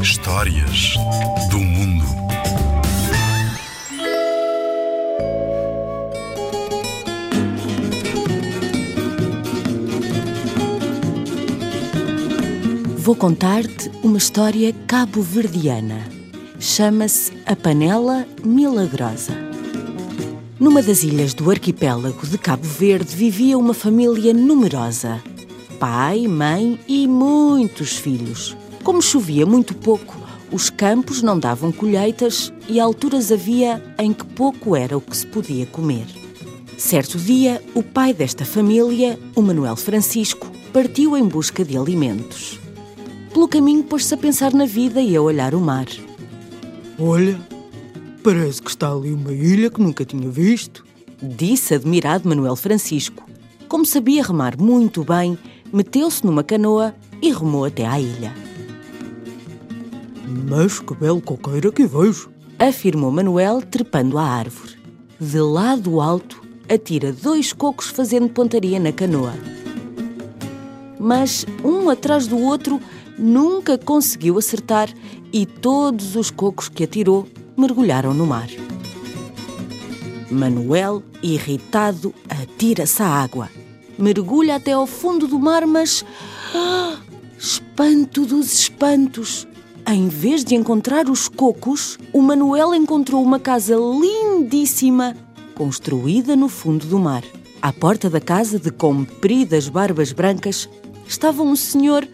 Histórias do mundo. Vou contar-te uma história cabo-verdiana. Chama-se A Panela Milagrosa. Numa das ilhas do arquipélago de Cabo Verde vivia uma família numerosa: pai, mãe e muitos filhos. Como chovia muito pouco, os campos não davam colheitas e alturas havia em que pouco era o que se podia comer. Certo dia, o pai desta família, o Manuel Francisco, partiu em busca de alimentos. Pelo caminho pôs-se a pensar na vida e a olhar o mar. Olha, parece que está ali uma ilha que nunca tinha visto. Disse admirado Manuel Francisco. Como sabia remar muito bem, meteu-se numa canoa e remou até à ilha. Mas que belo coqueiro que vejo. Afirmou Manuel, trepando à árvore. De lá do alto, atira dois cocos fazendo pontaria na canoa. Mas, um atrás do outro, nunca conseguiu acertar e todos os cocos que atirou mergulharam no mar. Manuel, irritado, atira-se à água. Mergulha até ao fundo do mar, mas. Ah, espanto dos espantos! Em vez de encontrar os cocos, o Manuel encontrou uma casa lindíssima, construída no fundo do mar. À porta da casa, de compridas barbas brancas, estava um senhor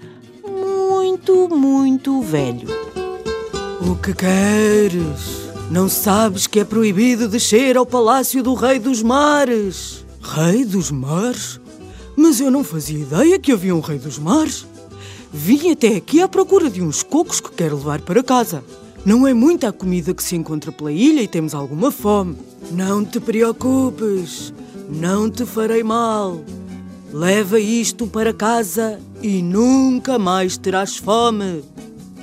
muito, muito velho. O que queres? Não sabes que é proibido descer ao palácio do Rei dos Mares? Rei dos Mares? Mas eu não fazia ideia que havia um Rei dos Mares. Vim até aqui à procura de uns cocos que quero levar para casa. Não é muita a comida que se encontra pela ilha e temos alguma fome. Não te preocupes, não te farei mal. Leva isto para casa e nunca mais terás fome.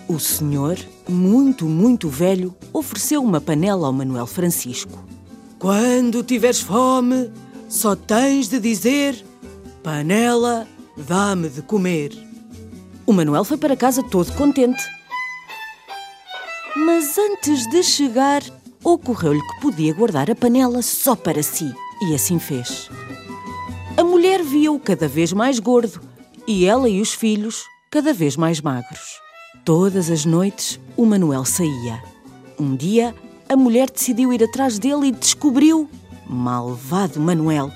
O senhor, muito, muito velho, ofereceu uma panela ao Manuel Francisco. Quando tiveres fome, só tens de dizer: Panela, dá-me de comer. O Manuel foi para casa todo contente. Mas antes de chegar, ocorreu-lhe que podia guardar a panela só para si. E assim fez. A mulher via-o cada vez mais gordo e ela e os filhos cada vez mais magros. Todas as noites, o Manuel saía. Um dia, a mulher decidiu ir atrás dele e descobriu, malvado Manuel,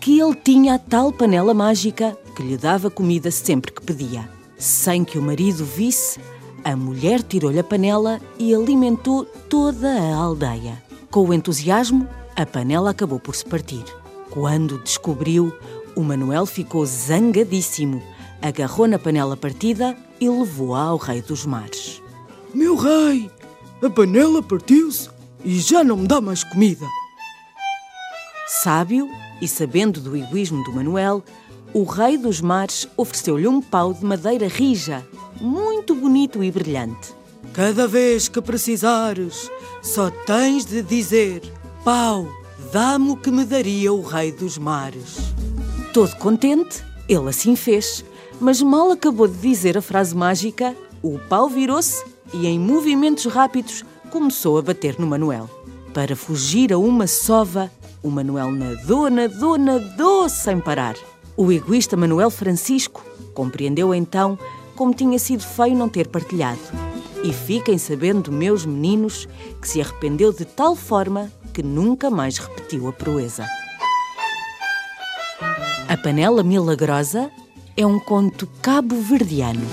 que ele tinha a tal panela mágica que lhe dava comida sempre que pedia. Sem que o marido visse, a mulher tirou-lhe a panela e alimentou toda a aldeia. Com o entusiasmo, a panela acabou por se partir. Quando descobriu, o Manuel ficou zangadíssimo, agarrou na panela partida e levou-a ao rei dos mares. Meu rei, a panela partiu-se e já não me dá mais comida. Sábio e sabendo do egoísmo do Manuel, o rei dos mares ofereceu-lhe um pau de madeira rija, muito bonito e brilhante. Cada vez que precisares, só tens de dizer: Pau, dá-me o que me daria o rei dos mares. Todo contente, ele assim fez, mas mal acabou de dizer a frase mágica, o pau virou-se e, em movimentos rápidos, começou a bater no Manuel. Para fugir a uma sova, o Manuel nadou, nadou, nadou sem parar. O egoísta Manuel Francisco compreendeu então como tinha sido feio não ter partilhado. E fiquem sabendo, meus meninos, que se arrependeu de tal forma que nunca mais repetiu a proeza. A Panela Milagrosa é um conto cabo-verdiano.